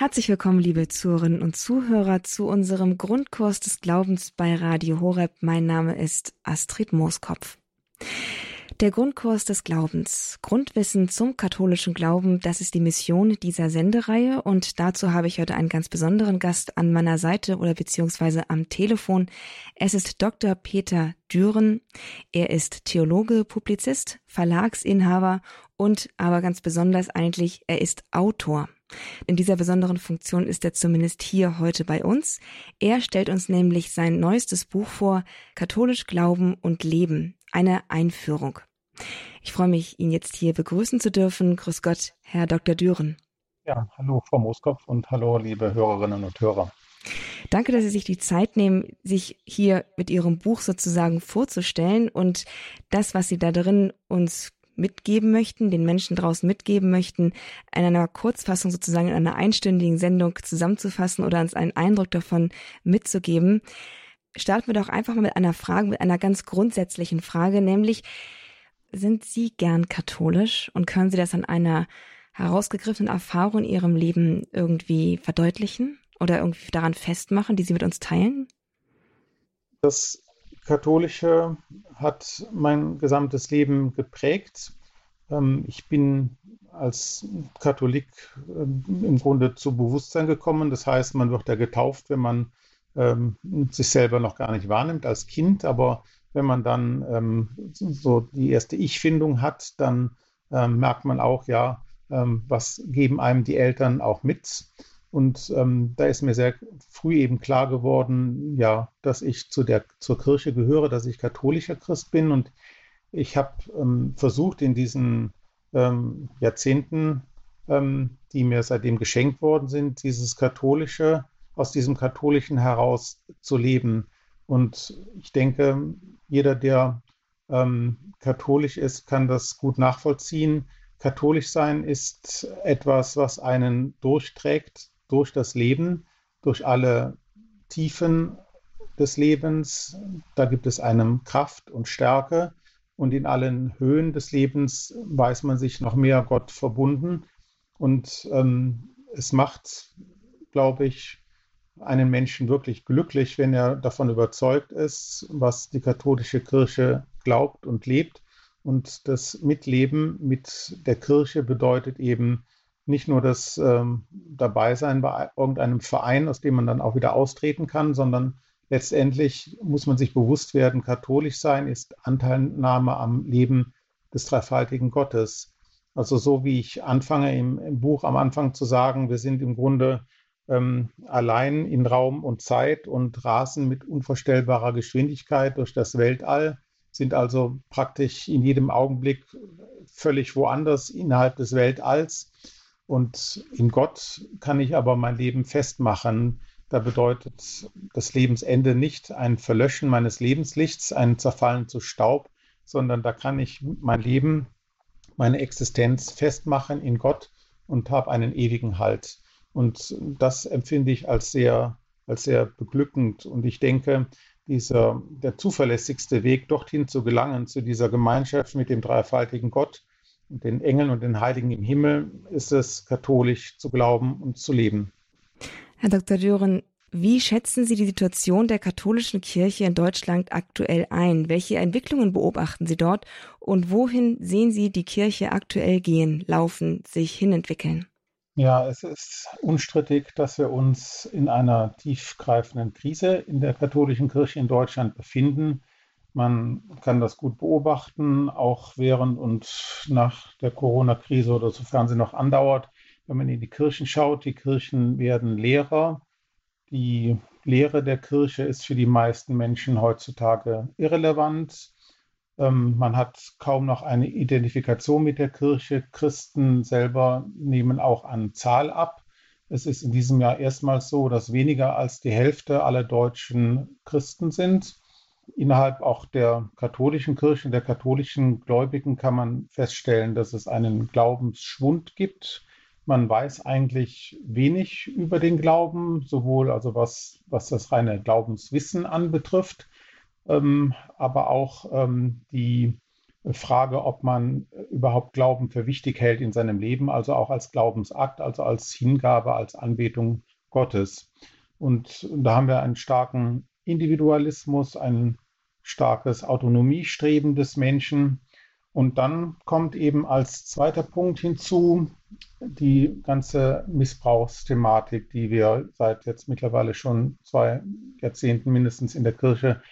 Herzlich willkommen, liebe Zuhörerinnen und Zuhörer, zu unserem Grundkurs des Glaubens bei Radio Horeb. Mein Name ist Astrid Mooskopf. Der Grundkurs des Glaubens. Grundwissen zum katholischen Glauben, das ist die Mission dieser Sendereihe und dazu habe ich heute einen ganz besonderen Gast an meiner Seite oder beziehungsweise am Telefon. Es ist Dr. Peter Düren. Er ist Theologe, Publizist, Verlagsinhaber und aber ganz besonders eigentlich, er ist Autor. In dieser besonderen Funktion ist er zumindest hier heute bei uns. Er stellt uns nämlich sein neuestes Buch vor, Katholisch Glauben und Leben, eine Einführung. Ich freue mich, ihn jetzt hier begrüßen zu dürfen. Grüß Gott, Herr Dr. Düren. Ja, hallo Frau Moskopf und hallo liebe Hörerinnen und Hörer. Danke, dass Sie sich die Zeit nehmen, sich hier mit Ihrem Buch sozusagen vorzustellen und das, was Sie da drin uns mitgeben möchten, den Menschen draußen mitgeben möchten, in einer Kurzfassung sozusagen in einer einstündigen Sendung zusammenzufassen oder uns einen Eindruck davon mitzugeben. Starten wir doch einfach mal mit einer Frage, mit einer ganz grundsätzlichen Frage, nämlich, sind Sie gern katholisch und können Sie das an einer herausgegriffenen Erfahrung in Ihrem Leben irgendwie verdeutlichen oder irgendwie daran festmachen, die Sie mit uns teilen? Das Katholische hat mein gesamtes Leben geprägt. Ähm, ich bin als Katholik ähm, im Grunde zu Bewusstsein gekommen. Das heißt, man wird ja getauft, wenn man ähm, sich selber noch gar nicht wahrnimmt als Kind, aber wenn man dann so die erste Ich-Findung hat, dann merkt man auch, ja, was geben einem die Eltern auch mit. Und ähm, da ist mir sehr früh eben klar geworden, ja, dass ich zu der, zur Kirche gehöre, dass ich katholischer Christ bin. Und ich habe ähm, versucht, in diesen ähm, Jahrzehnten, die mir seitdem geschenkt worden sind, dieses katholische, aus diesem katholischen heraus zu leben. Und ich denke, jeder, der ähm, katholisch ist, kann das gut nachvollziehen. Katholisch sein ist etwas, was einen durchträgt durch das Leben, durch alle Tiefen des Lebens. Da gibt es einem Kraft und Stärke. Und in allen Höhen des Lebens weiß man sich noch mehr Gott verbunden. Und ähm, es macht, glaube ich, einen Menschen wirklich glücklich, wenn er davon überzeugt ist, was die katholische Kirche glaubt und lebt. Und das Mitleben mit der Kirche bedeutet eben nicht nur das ähm, Dabeisein bei irgendeinem Verein, aus dem man dann auch wieder austreten kann, sondern letztendlich muss man sich bewusst werden, katholisch sein ist Anteilnahme am Leben des dreifaltigen Gottes. Also so wie ich anfange im, im Buch am Anfang zu sagen, wir sind im Grunde ähm, allein in Raum und Zeit und rasen mit unvorstellbarer Geschwindigkeit durch das Weltall, sind also praktisch in jedem Augenblick völlig woanders innerhalb des Weltalls. Und in Gott kann ich aber mein Leben festmachen. Da bedeutet das Lebensende nicht ein Verlöschen meines Lebenslichts, ein Zerfallen zu Staub, sondern da kann ich mein Leben, meine Existenz festmachen in Gott und habe einen ewigen Halt. Und das empfinde ich als sehr, als sehr beglückend. Und ich denke, dieser, der zuverlässigste Weg, dorthin zu gelangen, zu dieser Gemeinschaft mit dem dreifaltigen Gott den Engeln und den Heiligen im Himmel, ist es, katholisch zu glauben und zu leben. Herr Dr. Düren, wie schätzen Sie die Situation der katholischen Kirche in Deutschland aktuell ein? Welche Entwicklungen beobachten Sie dort und wohin sehen Sie die Kirche aktuell gehen, laufen, sich hinentwickeln? Ja, es ist unstrittig, dass wir uns in einer tiefgreifenden Krise in der katholischen Kirche in Deutschland befinden. Man kann das gut beobachten, auch während und nach der Corona-Krise oder sofern sie noch andauert. Wenn man in die Kirchen schaut, die Kirchen werden leerer. Die Lehre der Kirche ist für die meisten Menschen heutzutage irrelevant. Ähm, man hat kaum noch eine Identifikation mit der Kirche. Christen selber nehmen auch an Zahl ab. Es ist in diesem Jahr erstmals so, dass weniger als die Hälfte aller deutschen Christen sind. Innerhalb auch der katholischen Kirche, der katholischen Gläubigen kann man feststellen, dass es einen Glaubensschwund gibt. Man weiß eigentlich wenig über den Glauben, sowohl also was, was das reine Glaubenswissen anbetrifft, ähm, aber auch ähm, die Frage, ob man überhaupt Glauben für wichtig hält in seinem Leben, also auch als Glaubensakt, also als Hingabe, als Anbetung Gottes. Und da haben wir einen starken Individualismus, ein starkes Autonomiestreben des Menschen. Und dann kommt eben als zweiter Punkt hinzu die ganze Missbrauchsthematik, die wir seit jetzt mittlerweile schon zwei Jahrzehnten mindestens in der Kirche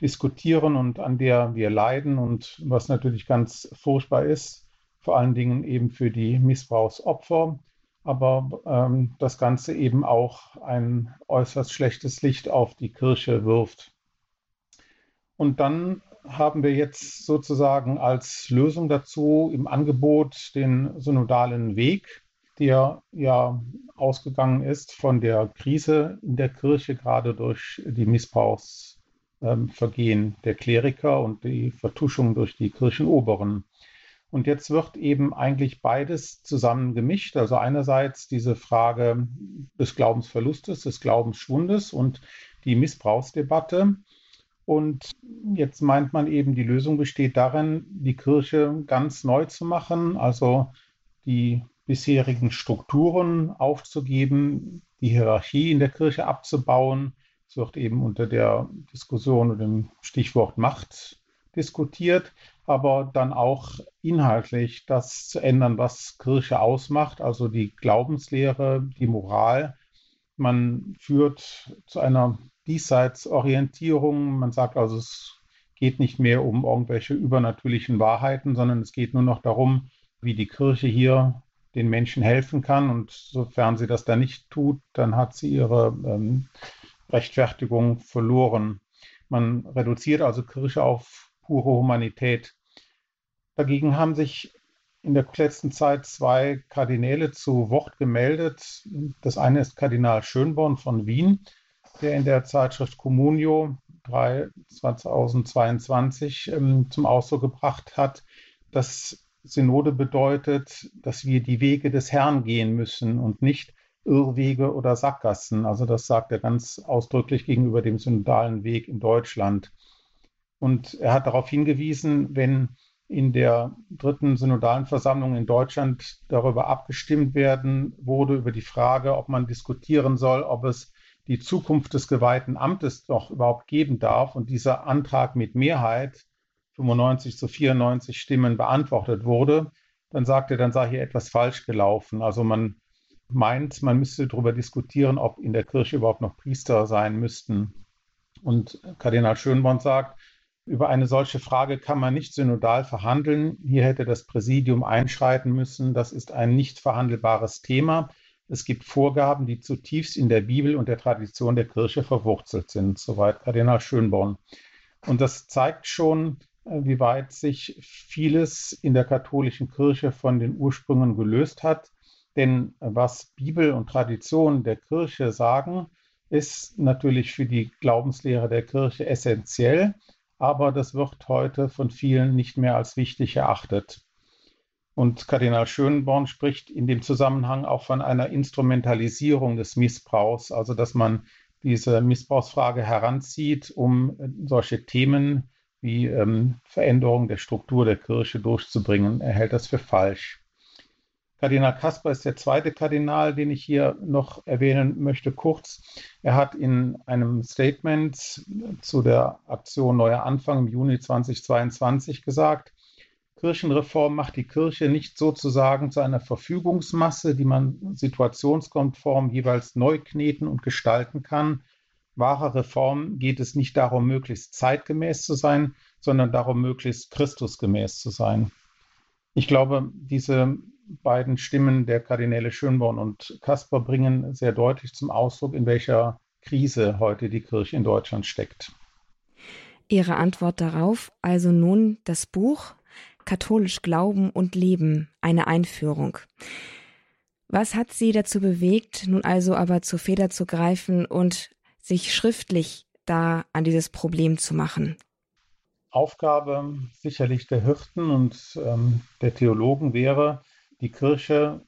diskutieren und an der wir leiden und was natürlich ganz furchtbar ist, vor allen Dingen eben für die Missbrauchsopfer, aber ähm, das Ganze eben auch ein äußerst schlechtes Licht auf die Kirche wirft. Und dann haben wir jetzt sozusagen als Lösung dazu im Angebot den synodalen Weg, der ja ausgegangen ist von der Krise in der Kirche, gerade durch die Missbrauchsvergehen der Kleriker und die Vertuschung durch die Kirchenoberen. Und jetzt wird eben eigentlich beides zusammen gemischt. Also einerseits diese Frage des Glaubensverlustes, des Glaubensschwundes und die Missbrauchsdebatte. Und jetzt meint man eben, die Lösung besteht darin, die Kirche ganz neu zu machen, also die bisherigen Strukturen aufzugeben, die Hierarchie in der Kirche abzubauen. Es wird eben unter der Diskussion und dem Stichwort Macht diskutiert aber dann auch inhaltlich das zu ändern, was Kirche ausmacht, also die Glaubenslehre, die Moral. Man führt zu einer Diesseitsorientierung. Man sagt also, es geht nicht mehr um irgendwelche übernatürlichen Wahrheiten, sondern es geht nur noch darum, wie die Kirche hier den Menschen helfen kann. Und sofern sie das da nicht tut, dann hat sie ihre ähm, Rechtfertigung verloren. Man reduziert also Kirche auf pure Humanität. Dagegen haben sich in der letzten Zeit zwei Kardinäle zu Wort gemeldet. Das eine ist Kardinal Schönborn von Wien, der in der Zeitschrift Communio 3 2022 ähm, zum Ausdruck gebracht hat, dass Synode bedeutet, dass wir die Wege des Herrn gehen müssen und nicht Irrwege oder Sackgassen. Also das sagt er ganz ausdrücklich gegenüber dem synodalen Weg in Deutschland. Und er hat darauf hingewiesen, wenn in der dritten synodalen Versammlung in Deutschland darüber abgestimmt werden wurde, über die Frage, ob man diskutieren soll, ob es die Zukunft des geweihten Amtes doch überhaupt geben darf. Und dieser Antrag mit Mehrheit, 95 zu 94 Stimmen, beantwortet wurde, dann sagte er, dann sei hier etwas falsch gelaufen. Also man meint, man müsste darüber diskutieren, ob in der Kirche überhaupt noch Priester sein müssten. Und Kardinal Schönborn sagt, über eine solche Frage kann man nicht synodal verhandeln. Hier hätte das Präsidium einschreiten müssen. Das ist ein nicht verhandelbares Thema. Es gibt Vorgaben, die zutiefst in der Bibel und der Tradition der Kirche verwurzelt sind. Soweit Kardinal Schönborn. Und das zeigt schon, äh, wie weit sich vieles in der katholischen Kirche von den Ursprüngen gelöst hat. Denn was Bibel und Tradition der Kirche sagen, ist natürlich für die Glaubenslehre der Kirche essentiell aber das wird heute von vielen nicht mehr als wichtig erachtet. Und Kardinal Schönborn spricht in dem Zusammenhang auch von einer Instrumentalisierung des Missbrauchs, also dass man diese Missbrauchsfrage heranzieht, um solche Themen wie ähm, Veränderung der Struktur der Kirche durchzubringen. Er hält das für falsch. Kardinal Kasper ist der zweite Kardinal, den ich hier noch erwähnen möchte, kurz. Er hat in einem Statement zu der Aktion Neuer Anfang im Juni 2022 gesagt, Kirchenreform macht die Kirche nicht sozusagen zu einer Verfügungsmasse, die man situationskonform jeweils neu kneten und gestalten kann. Wahre Reform geht es nicht darum, möglichst zeitgemäß zu sein, sondern darum, möglichst Christusgemäß zu sein. Ich glaube, diese beiden Stimmen der Kardinäle Schönborn und Kasper bringen sehr deutlich zum Ausdruck, in welcher Krise heute die Kirche in Deutschland steckt. Ihre Antwort darauf also nun das Buch Katholisch Glauben und Leben, eine Einführung. Was hat Sie dazu bewegt, nun also aber zur Feder zu greifen und sich schriftlich da an dieses Problem zu machen? Aufgabe sicherlich der Hirten und ähm, der Theologen wäre, die Kirche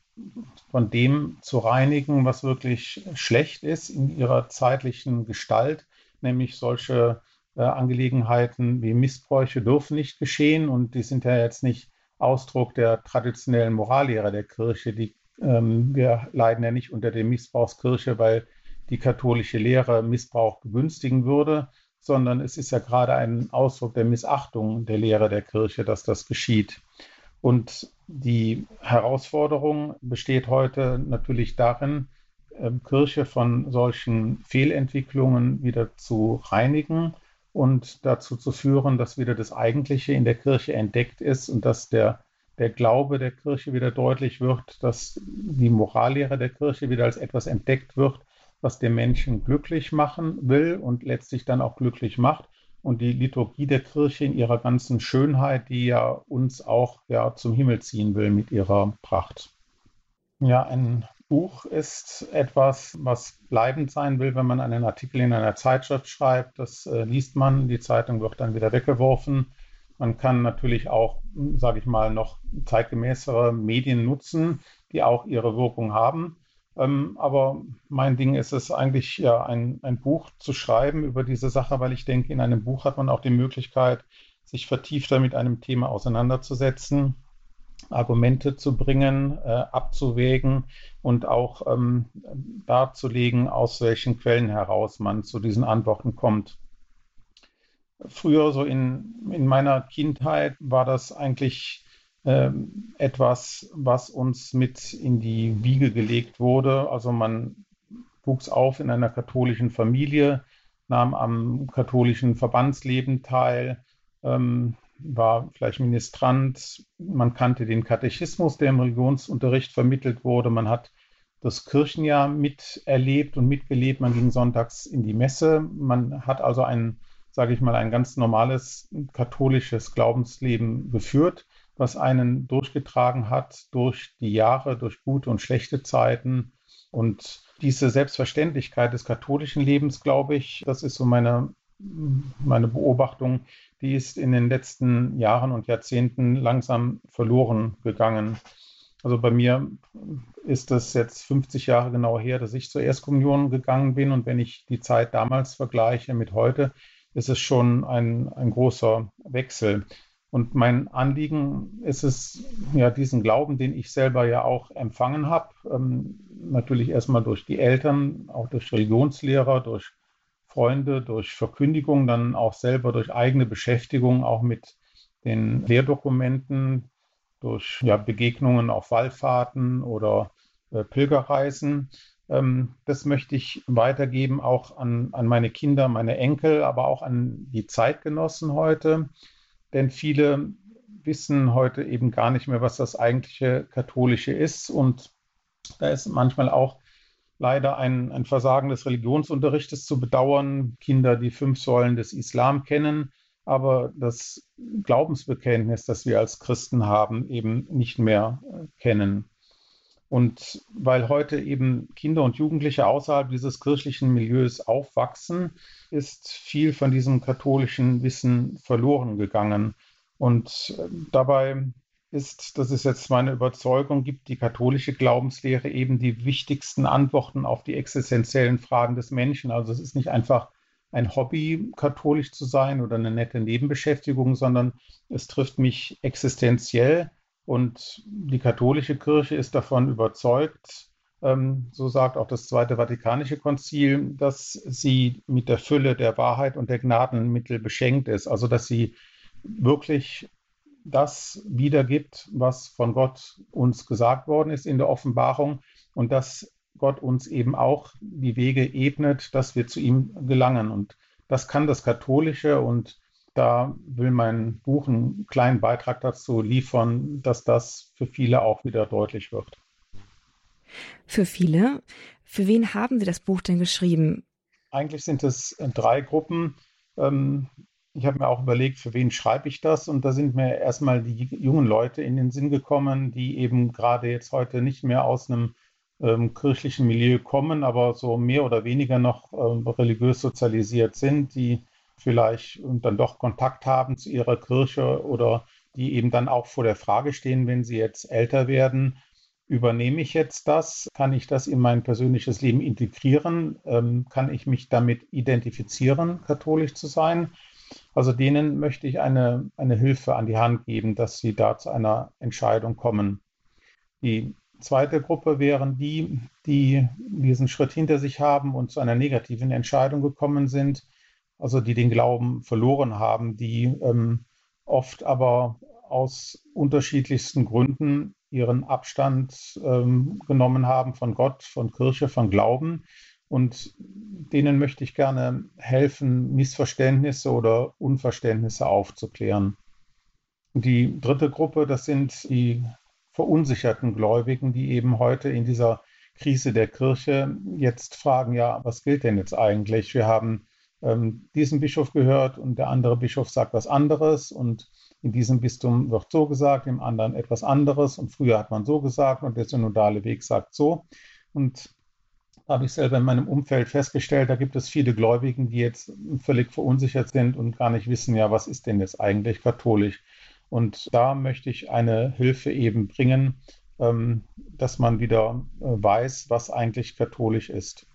von dem zu reinigen, was wirklich schlecht ist in ihrer zeitlichen Gestalt, nämlich solche äh, Angelegenheiten wie Missbräuche dürfen nicht geschehen und die sind ja jetzt nicht Ausdruck der traditionellen Morallehre der Kirche. Die, ähm, wir leiden ja nicht unter der Missbrauchskirche, weil die katholische Lehre Missbrauch begünstigen würde, sondern es ist ja gerade ein Ausdruck der Missachtung der Lehre der Kirche, dass das geschieht. Und die Herausforderung besteht heute natürlich darin, ähm, Kirche von solchen Fehlentwicklungen wieder zu reinigen und dazu zu führen, dass wieder das Eigentliche in der Kirche entdeckt ist und dass der, der Glaube der Kirche wieder deutlich wird, dass die Morallehre der Kirche wieder als etwas entdeckt wird, was den Menschen glücklich machen will und letztlich dann auch glücklich macht. Und die Liturgie der Kirche in ihrer ganzen Schönheit, die ja uns auch ja, zum Himmel ziehen will mit ihrer Pracht. Ja, ein Buch ist etwas, was bleibend sein will, wenn man einen Artikel in einer Zeitschrift schreibt. Das äh, liest man, die Zeitung wird dann wieder weggeworfen. Man kann natürlich auch, sage ich mal, noch zeitgemäßere Medien nutzen, die auch ihre Wirkung haben. Ähm, aber mein Ding ist es eigentlich, ja, ein, ein Buch zu schreiben über diese Sache, weil ich denke, in einem Buch hat man auch die Möglichkeit, sich vertiefter mit einem Thema auseinanderzusetzen Argumente zu bringen, äh, abzuwägen und auch ähm, darzulegen, aus welchen Quellen heraus man zu diesen Antworten kommt. Früher, so in, in meiner Kindheit, war das eigentlich äh, etwas, was uns mit in die Wiege gelegt wurde. Also man wuchs auf in einer katholischen Familie, nahm am katholischen Verbandsleben teil, ähm, war vielleicht Ministrant, man kannte den Katechismus, der im Religionsunterricht vermittelt wurde, man hat das Kirchenjahr miterlebt und mitgelebt, man ging sonntags in die Messe, man hat also ein, sage ich mal, ein ganz normales katholisches Glaubensleben geführt, was einen durchgetragen hat durch die Jahre, durch gute und schlechte Zeiten. Und diese Selbstverständlichkeit des katholischen Lebens, glaube ich, das ist so meine, meine Beobachtung, die ist in den letzten Jahren und Jahrzehnten langsam verloren gegangen. Also bei mir ist es jetzt 50 Jahre genau her, dass ich zur Erstkommunion gegangen bin. Und wenn ich die Zeit damals vergleiche mit heute, ist es schon ein, ein großer Wechsel. Und mein Anliegen ist es, ja, diesen Glauben, den ich selber ja auch empfangen habe, ähm, natürlich erstmal durch die Eltern, auch durch Religionslehrer, durch Freunde durch Verkündigung, dann auch selber durch eigene Beschäftigung, auch mit den Lehrdokumenten, durch ja, Begegnungen auf Wallfahrten oder äh, Pilgerreisen. Ähm, das möchte ich weitergeben, auch an, an meine Kinder, meine Enkel, aber auch an die Zeitgenossen heute. Denn viele wissen heute eben gar nicht mehr, was das eigentliche Katholische ist. Und da ist manchmal auch leider ein, ein Versagen des Religionsunterrichtes zu bedauern. Kinder, die fünf Säulen des Islam kennen, aber das Glaubensbekenntnis, das wir als Christen haben, eben nicht mehr äh, kennen. Und weil heute eben Kinder und Jugendliche außerhalb dieses kirchlichen Milieus aufwachsen, ist viel von diesem katholischen Wissen verloren gegangen. Und äh, dabei ist, das ist jetzt meine Überzeugung, gibt die katholische Glaubenslehre eben die wichtigsten Antworten auf die existenziellen Fragen des Menschen. Also es ist nicht einfach ein Hobby, katholisch zu sein oder eine nette Nebenbeschäftigung, sondern es trifft mich existenziell und die katholische Kirche ist davon überzeugt, ähm, so sagt auch das Zweite Vatikanische Konzil, dass sie mit der Fülle der Wahrheit und der Gnadenmittel beschenkt ist, also dass sie wirklich das wiedergibt, was von Gott uns gesagt worden ist in der Offenbarung und dass Gott uns eben auch die Wege ebnet, dass wir zu ihm gelangen. Und das kann das Katholische und da will mein Buch einen kleinen Beitrag dazu liefern, dass das für viele auch wieder deutlich wird. Für viele? Für wen haben Sie das Buch denn geschrieben? Eigentlich sind es drei Gruppen. Ähm, ich habe mir auch überlegt, für wen schreibe ich das? Und da sind mir erstmal die jungen Leute in den Sinn gekommen, die eben gerade jetzt heute nicht mehr aus einem ähm, kirchlichen Milieu kommen, aber so mehr oder weniger noch ähm, religiös sozialisiert sind, die vielleicht dann doch Kontakt haben zu ihrer Kirche oder die eben dann auch vor der Frage stehen, wenn sie jetzt älter werden, übernehme ich jetzt das? Kann ich das in mein persönliches Leben integrieren? Ähm, kann ich mich damit identifizieren, katholisch zu sein? Also denen möchte ich eine, eine Hilfe an die Hand geben, dass sie da zu einer Entscheidung kommen. Die zweite Gruppe wären die, die diesen Schritt hinter sich haben und zu einer negativen Entscheidung gekommen sind, also die den Glauben verloren haben, die ähm, oft aber aus unterschiedlichsten Gründen ihren Abstand ähm, genommen haben von Gott, von Kirche, von Glauben. Und denen möchte ich gerne helfen, Missverständnisse oder Unverständnisse aufzuklären. Die dritte Gruppe, das sind die verunsicherten Gläubigen, die eben heute in dieser Krise der Kirche jetzt fragen, ja, was gilt denn jetzt eigentlich? Wir haben ähm, diesen Bischof gehört und der andere Bischof sagt was anderes und in diesem Bistum wird so gesagt, im anderen etwas anderes und früher hat man so gesagt und der synodale Weg sagt so. Und da habe ich selber in meinem Umfeld festgestellt, da gibt es viele Gläubigen, die jetzt völlig verunsichert sind und gar nicht wissen, ja, was ist denn jetzt eigentlich katholisch? Und da möchte ich eine Hilfe eben bringen, ähm, dass man wieder äh, weiß, was eigentlich katholisch ist.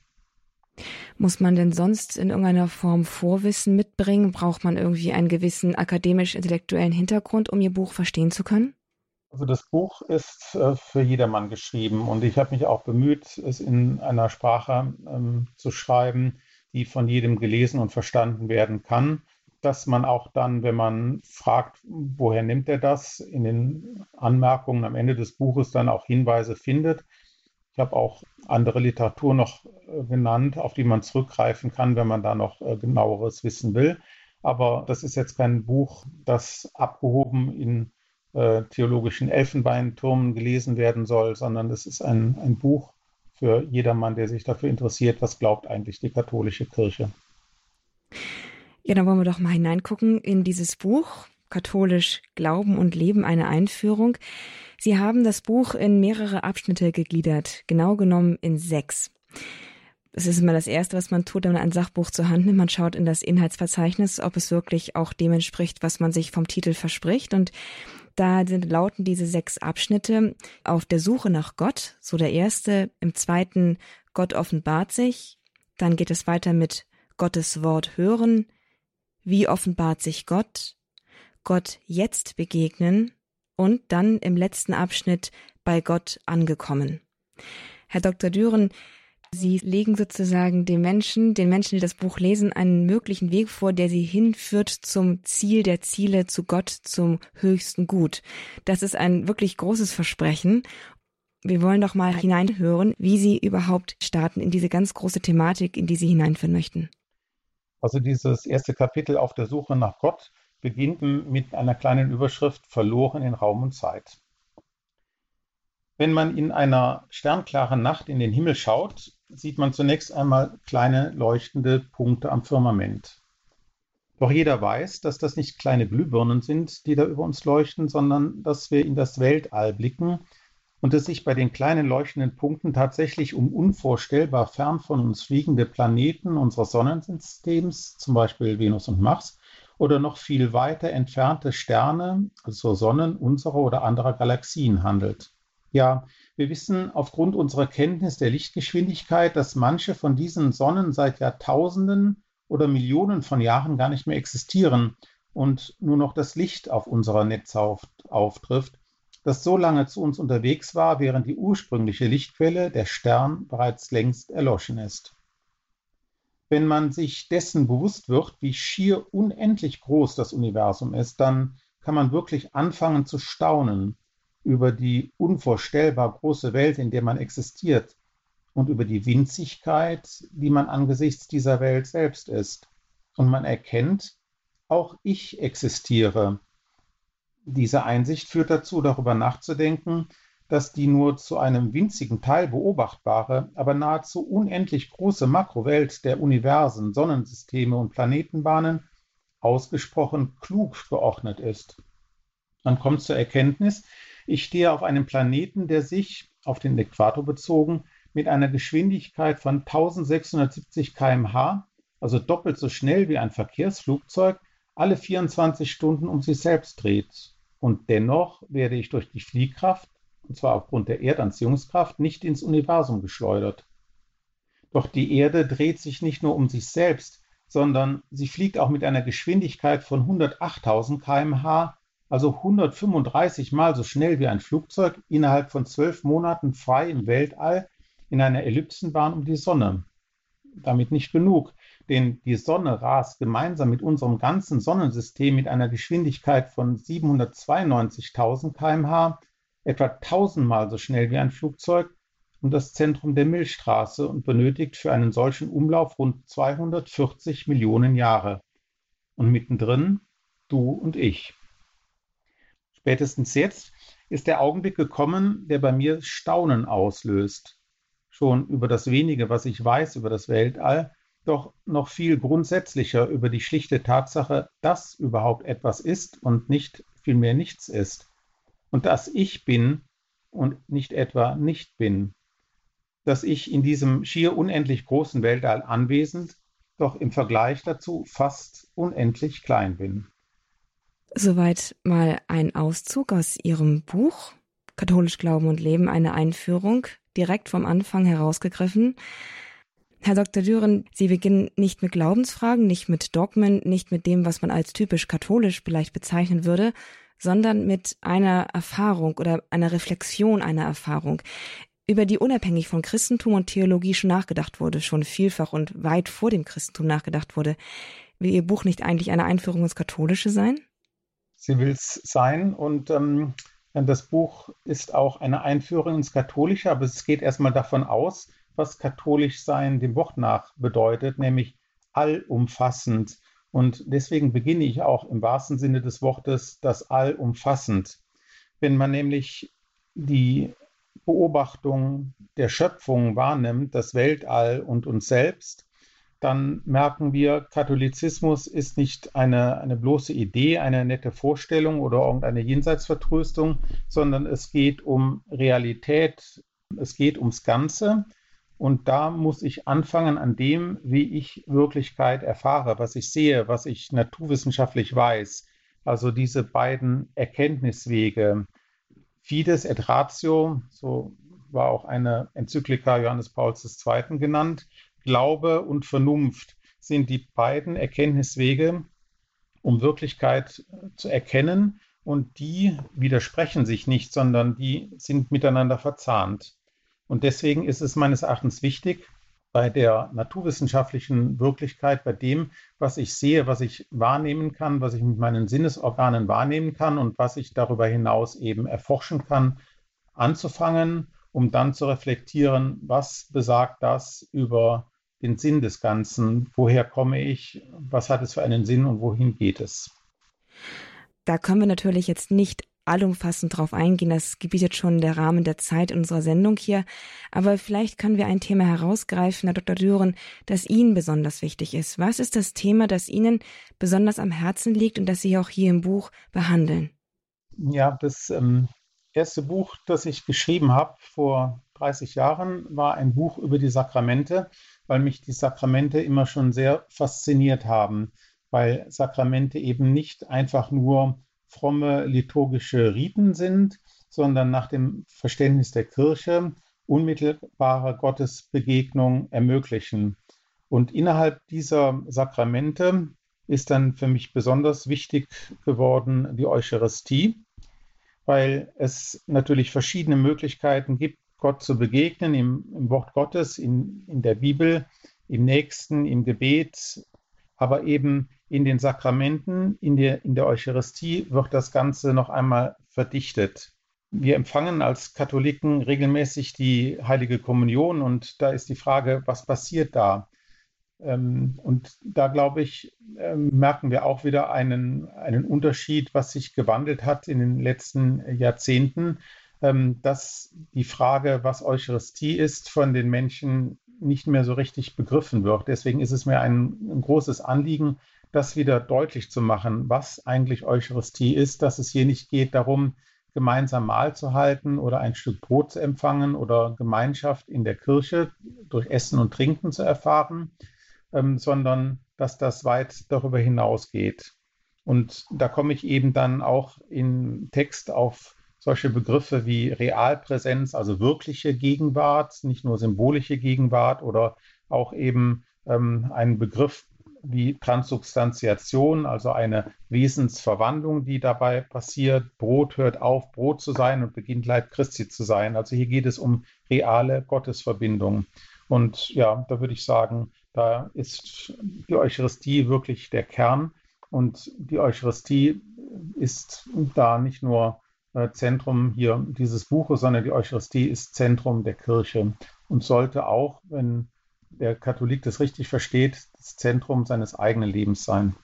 Muss man denn sonst in irgendeiner Form Vorwissen mitbringen? Braucht man irgendwie einen gewissen akademisch-intellektuellen Hintergrund, um Ihr Buch verstehen zu können? Also das Buch ist äh, für jedermann geschrieben und ich habe mich auch bemüht, es in einer Sprache ähm, zu schreiben, die von jedem gelesen und verstanden werden kann, dass man auch dann, wenn man fragt, woher nimmt er das, in den Anmerkungen am Ende des Buches dann auch Hinweise findet. Ich habe auch andere Literatur noch äh, genannt, auf die man zurückgreifen kann, wenn man da noch äh, genaueres wissen will. Aber das ist jetzt kein Buch, das abgehoben in äh, theologischen Elfenbeintürmen gelesen werden soll, sondern es ist ein, ein Buch für jedermann, der sich dafür interessiert, was glaubt eigentlich die katholische Kirche. Ja, dann wollen wir doch mal hineingucken in dieses Buch. Katholisch Glauben und Leben, eine Einführung. Sie haben das Buch in mehrere Abschnitte gegliedert, genau genommen in sechs. Es ist immer das Erste, was man tut, wenn man ein Sachbuch zur Hand nimmt. Man schaut in das Inhaltsverzeichnis, ob es wirklich auch dem entspricht, was man sich vom Titel verspricht. Und da sind, lauten diese sechs Abschnitte auf der Suche nach Gott. So der erste. Im zweiten Gott offenbart sich. Dann geht es weiter mit Gottes Wort hören. Wie offenbart sich Gott? Gott jetzt begegnen und dann im letzten Abschnitt bei Gott angekommen. Herr Dr. Düren, Sie legen sozusagen den Menschen, den Menschen, die das Buch lesen, einen möglichen Weg vor, der sie hinführt zum Ziel der Ziele, zu Gott, zum höchsten Gut. Das ist ein wirklich großes Versprechen. Wir wollen doch mal hineinhören, wie Sie überhaupt starten in diese ganz große Thematik, in die Sie hineinführen möchten. Also dieses erste Kapitel auf der Suche nach Gott beginnt mit einer kleinen Überschrift Verloren in Raum und Zeit. Wenn man in einer sternklaren Nacht in den Himmel schaut, sieht man zunächst einmal kleine leuchtende Punkte am Firmament. Doch jeder weiß, dass das nicht kleine Glühbirnen sind, die da über uns leuchten, sondern dass wir in das Weltall blicken und es sich bei den kleinen leuchtenden Punkten tatsächlich um unvorstellbar fern von uns fliegende Planeten unseres Sonnensystems, zum Beispiel Venus und Mars, oder noch viel weiter entfernte Sterne, also Sonnen unserer oder anderer Galaxien handelt. Ja, wir wissen aufgrund unserer Kenntnis der Lichtgeschwindigkeit, dass manche von diesen Sonnen seit Jahrtausenden oder Millionen von Jahren gar nicht mehr existieren und nur noch das Licht auf unserer Netzhaut auftrifft, das so lange zu uns unterwegs war, während die ursprüngliche Lichtquelle, der Stern, bereits längst erloschen ist wenn man sich dessen bewusst wird, wie schier unendlich groß das Universum ist, dann kann man wirklich anfangen zu staunen über die unvorstellbar große Welt, in der man existiert und über die Winzigkeit, die man angesichts dieser Welt selbst ist. Und man erkennt, auch ich existiere. Diese Einsicht führt dazu, darüber nachzudenken, dass die nur zu einem winzigen Teil beobachtbare, aber nahezu unendlich große Makrowelt der Universen, Sonnensysteme und Planetenbahnen ausgesprochen klug geordnet ist. Man kommt zur Erkenntnis, ich stehe auf einem Planeten, der sich, auf den Äquator bezogen, mit einer Geschwindigkeit von 1670 km/h, also doppelt so schnell wie ein Verkehrsflugzeug, alle 24 Stunden um sich selbst dreht. Und dennoch werde ich durch die Fliehkraft und zwar aufgrund der Erdanziehungskraft, nicht ins Universum geschleudert. Doch die Erde dreht sich nicht nur um sich selbst, sondern sie fliegt auch mit einer Geschwindigkeit von 108.000 km/h, also 135 Mal so schnell wie ein Flugzeug, innerhalb von zwölf Monaten frei im Weltall in einer Ellipsenbahn um die Sonne. Damit nicht genug, denn die Sonne rast gemeinsam mit unserem ganzen Sonnensystem mit einer Geschwindigkeit von 792.000 km/h, etwa tausendmal so schnell wie ein Flugzeug, um das Zentrum der Milchstraße und benötigt für einen solchen Umlauf rund 240 Millionen Jahre. Und mittendrin du und ich. Spätestens jetzt ist der Augenblick gekommen, der bei mir Staunen auslöst. Schon über das wenige, was ich weiß über das Weltall, doch noch viel grundsätzlicher über die schlichte Tatsache, dass überhaupt etwas ist und nicht vielmehr nichts ist. Und dass ich bin und nicht etwa nicht bin dass ich in diesem schier unendlich großen Weltall anwesend, doch im Vergleich dazu fast unendlich klein bin. Soweit mal ein Auszug aus Ihrem Buch Katholisch Glauben und Leben, eine Einführung, direkt vom Anfang herausgegriffen. Herr Dr. Düren, Sie beginnen nicht mit Glaubensfragen, nicht mit Dogmen, nicht mit dem, was man als typisch katholisch vielleicht bezeichnen würde, sondern mit einer Erfahrung oder einer Reflexion einer Erfahrung über die unabhängig von Christentum und Theologie schon nachgedacht wurde, schon vielfach und weit vor dem Christentum nachgedacht wurde. Will Ihr Buch nicht eigentlich eine Einführung ins Katholische sein? Sie will es sein und ähm, das Buch ist auch eine Einführung ins Katholische, aber es geht erstmal davon aus, was katholisch sein dem Wort nach bedeutet, nämlich allumfassend. Und deswegen beginne ich auch im wahrsten Sinne des Wortes das allumfassend. Wenn man nämlich die Beobachtung der Schöpfung wahrnimmt, das Weltall und uns selbst, dann merken wir, Katholizismus ist nicht eine, eine bloße Idee, eine nette Vorstellung oder irgendeine Jenseitsvertröstung, sondern es geht um Realität, es geht ums Ganze. Und da muss ich anfangen an dem, wie ich Wirklichkeit erfahre, was ich sehe, was ich naturwissenschaftlich weiß. Also diese beiden Erkenntniswege, Fides et Ratio, so war auch eine Enzyklika Johannes Pauls II. genannt. Glaube und Vernunft sind die beiden Erkenntniswege, um Wirklichkeit zu erkennen. Und die widersprechen sich nicht, sondern die sind miteinander verzahnt. Und deswegen ist es meines Erachtens wichtig, bei der naturwissenschaftlichen Wirklichkeit, bei dem, was ich sehe, was ich wahrnehmen kann, was ich mit meinen Sinnesorganen wahrnehmen kann und was ich darüber hinaus eben erforschen kann, anzufangen, um dann zu reflektieren, was besagt das über den Sinn des Ganzen, woher komme ich, was hat es für einen Sinn und wohin geht es. Da können wir natürlich jetzt nicht allumfassend drauf eingehen. Das gebietet schon der Rahmen der Zeit unserer Sendung hier. Aber vielleicht können wir ein Thema herausgreifen, Herr Dr. Düren, das Ihnen besonders wichtig ist. Was ist das Thema, das Ihnen besonders am Herzen liegt und das Sie auch hier im Buch behandeln? Ja, das ähm, erste Buch, das ich geschrieben habe vor 30 Jahren, war ein Buch über die Sakramente, weil mich die Sakramente immer schon sehr fasziniert haben, weil Sakramente eben nicht einfach nur fromme liturgische Riten sind, sondern nach dem Verständnis der Kirche unmittelbare Gottesbegegnung ermöglichen. Und innerhalb dieser Sakramente ist dann für mich besonders wichtig geworden die Eucharistie, weil es natürlich verschiedene Möglichkeiten gibt, Gott zu begegnen, im, im Wort Gottes, in, in der Bibel, im Nächsten, im Gebet, aber eben in den Sakramenten, in der, in der Eucharistie wird das Ganze noch einmal verdichtet. Wir empfangen als Katholiken regelmäßig die heilige Kommunion und da ist die Frage, was passiert da? Ähm, und da glaube ich, ähm, merken wir auch wieder einen, einen Unterschied, was sich gewandelt hat in den letzten Jahrzehnten, ähm, dass die Frage, was Eucharistie ist, von den Menschen nicht mehr so richtig begriffen wird. Deswegen ist es mir ein, ein großes Anliegen, das wieder deutlich zu machen, was eigentlich Eucharistie ist, dass es hier nicht geht darum, gemeinsam Mahl zu halten oder ein Stück Brot zu empfangen oder Gemeinschaft in der Kirche durch Essen und Trinken zu erfahren, ähm, sondern dass das weit darüber hinausgeht. Und da komme ich eben dann auch im Text auf solche Begriffe wie Realpräsenz, also wirkliche Gegenwart, nicht nur symbolische Gegenwart oder auch eben ähm, einen Begriff wie Transubstantiation, also eine Wesensverwandlung, die dabei passiert. Brot hört auf, Brot zu sein und beginnt Leib Christi zu sein. Also hier geht es um reale Gottesverbindung. Und ja, da würde ich sagen, da ist die Eucharistie wirklich der Kern. Und die Eucharistie ist da nicht nur äh, Zentrum hier dieses Buches, sondern die Eucharistie ist Zentrum der Kirche und sollte auch, wenn der Katholik das richtig versteht, das Zentrum seines eigenen Lebens sein.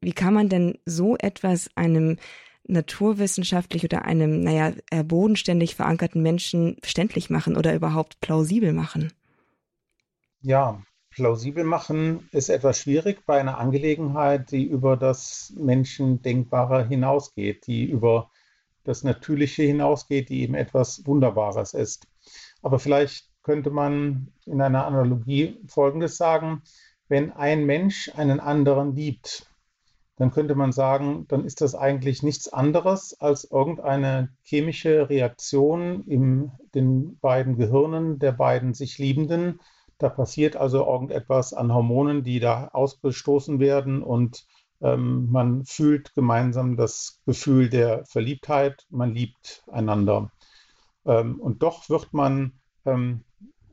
Wie kann man denn so etwas einem naturwissenschaftlich oder einem, naja, bodenständig verankerten Menschen verständlich machen oder überhaupt plausibel machen? Ja, plausibel machen ist etwas schwierig bei einer Angelegenheit, die über das Menschendenkbare hinausgeht, die über das Natürliche hinausgeht, die eben etwas Wunderbares ist. Aber vielleicht könnte man in einer Analogie Folgendes sagen. Wenn ein Mensch einen anderen liebt, dann könnte man sagen, dann ist das eigentlich nichts anderes als irgendeine chemische Reaktion in den beiden Gehirnen der beiden sich Liebenden. Da passiert also irgendetwas an Hormonen, die da ausgestoßen werden und ähm, man fühlt gemeinsam das Gefühl der Verliebtheit, man liebt einander. Ähm, und doch wird man ähm,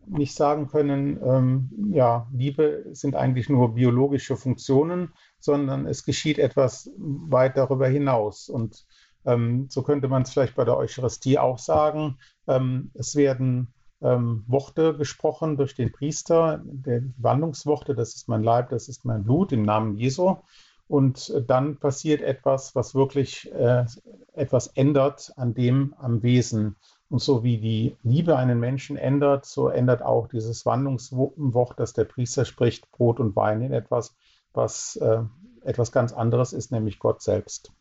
nicht sagen können, ähm, ja, Liebe sind eigentlich nur biologische Funktionen, sondern es geschieht etwas weit darüber hinaus. Und ähm, so könnte man es vielleicht bei der Eucharistie auch sagen. Ähm, es werden ähm, Worte gesprochen durch den Priester, der Wandlungsworte, das ist mein Leib, das ist mein Blut im Namen Jesu. Und dann passiert etwas, was wirklich äh, etwas ändert an dem, am Wesen. Und so wie die Liebe einen Menschen ändert, so ändert auch dieses Wandlungswort, das der Priester spricht, Brot und Wein in etwas, was äh, etwas ganz anderes ist, nämlich Gott selbst.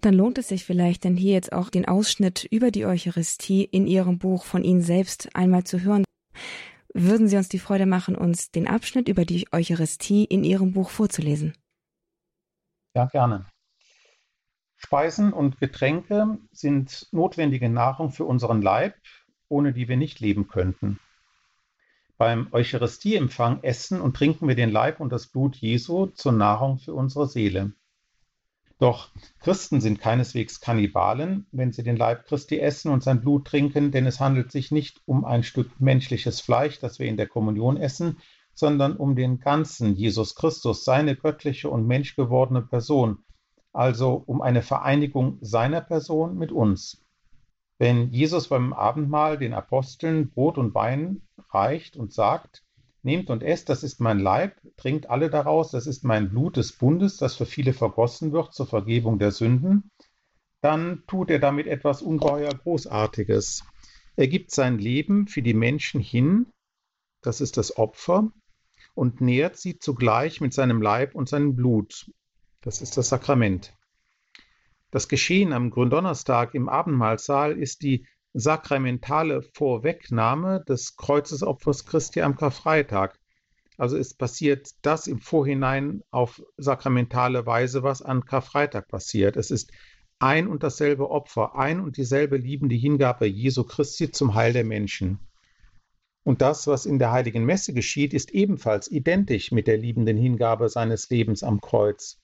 Dann lohnt es sich vielleicht, denn hier jetzt auch den Ausschnitt über die Eucharistie in Ihrem Buch von Ihnen selbst einmal zu hören. Würden Sie uns die Freude machen, uns den Abschnitt über die Eucharistie in Ihrem Buch vorzulesen? Ja, gerne. Speisen und Getränke sind notwendige Nahrung für unseren Leib, ohne die wir nicht leben könnten. Beim Eucharistieempfang essen und trinken wir den Leib und das Blut Jesu zur Nahrung für unsere Seele. Doch Christen sind keineswegs Kannibalen, wenn sie den Leib Christi essen und sein Blut trinken, denn es handelt sich nicht um ein Stück menschliches Fleisch, das wir in der Kommunion essen, sondern um den ganzen Jesus Christus, seine göttliche und menschgewordene Person, also um eine Vereinigung seiner Person mit uns. Wenn Jesus beim Abendmahl den Aposteln Brot und Wein reicht und sagt, Nehmt und esst, das ist mein Leib, trinkt alle daraus, das ist mein Blut des Bundes, das für viele vergossen wird zur Vergebung der Sünden, dann tut er damit etwas ungeheuer Großartiges. Er gibt sein Leben für die Menschen hin, das ist das Opfer, und nährt sie zugleich mit seinem Leib und seinem Blut. Das ist das Sakrament. Das Geschehen am Gründonnerstag im Abendmahlsaal ist die sakramentale Vorwegnahme des Kreuzesopfers Christi am Karfreitag. Also es passiert das im Vorhinein auf sakramentale Weise, was an Karfreitag passiert. Es ist ein und dasselbe Opfer, ein und dieselbe liebende Hingabe Jesu Christi zum Heil der Menschen. Und das, was in der heiligen Messe geschieht, ist ebenfalls identisch mit der liebenden Hingabe seines Lebens am Kreuz.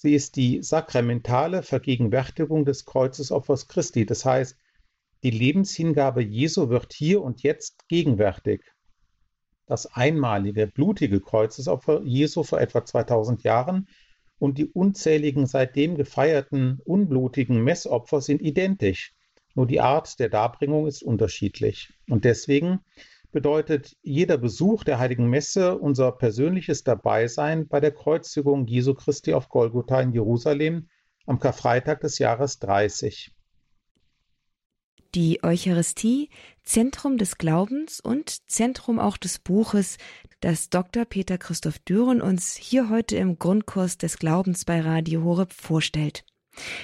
Sie ist die sakramentale Vergegenwärtigung des Kreuzesopfers Christi. Das heißt, die Lebenshingabe Jesu wird hier und jetzt gegenwärtig. Das einmalige, blutige Kreuzesopfer Jesu vor etwa 2000 Jahren und die unzähligen seitdem gefeierten unblutigen Messopfer sind identisch. Nur die Art der Darbringung ist unterschiedlich. Und deswegen bedeutet jeder Besuch der heiligen Messe unser persönliches Dabeisein bei der Kreuzigung Jesu Christi auf Golgotha in Jerusalem am Karfreitag des Jahres 30. Die Eucharistie, Zentrum des Glaubens und Zentrum auch des Buches, das Dr. Peter Christoph Düren uns hier heute im Grundkurs des Glaubens bei Radio Horeb vorstellt.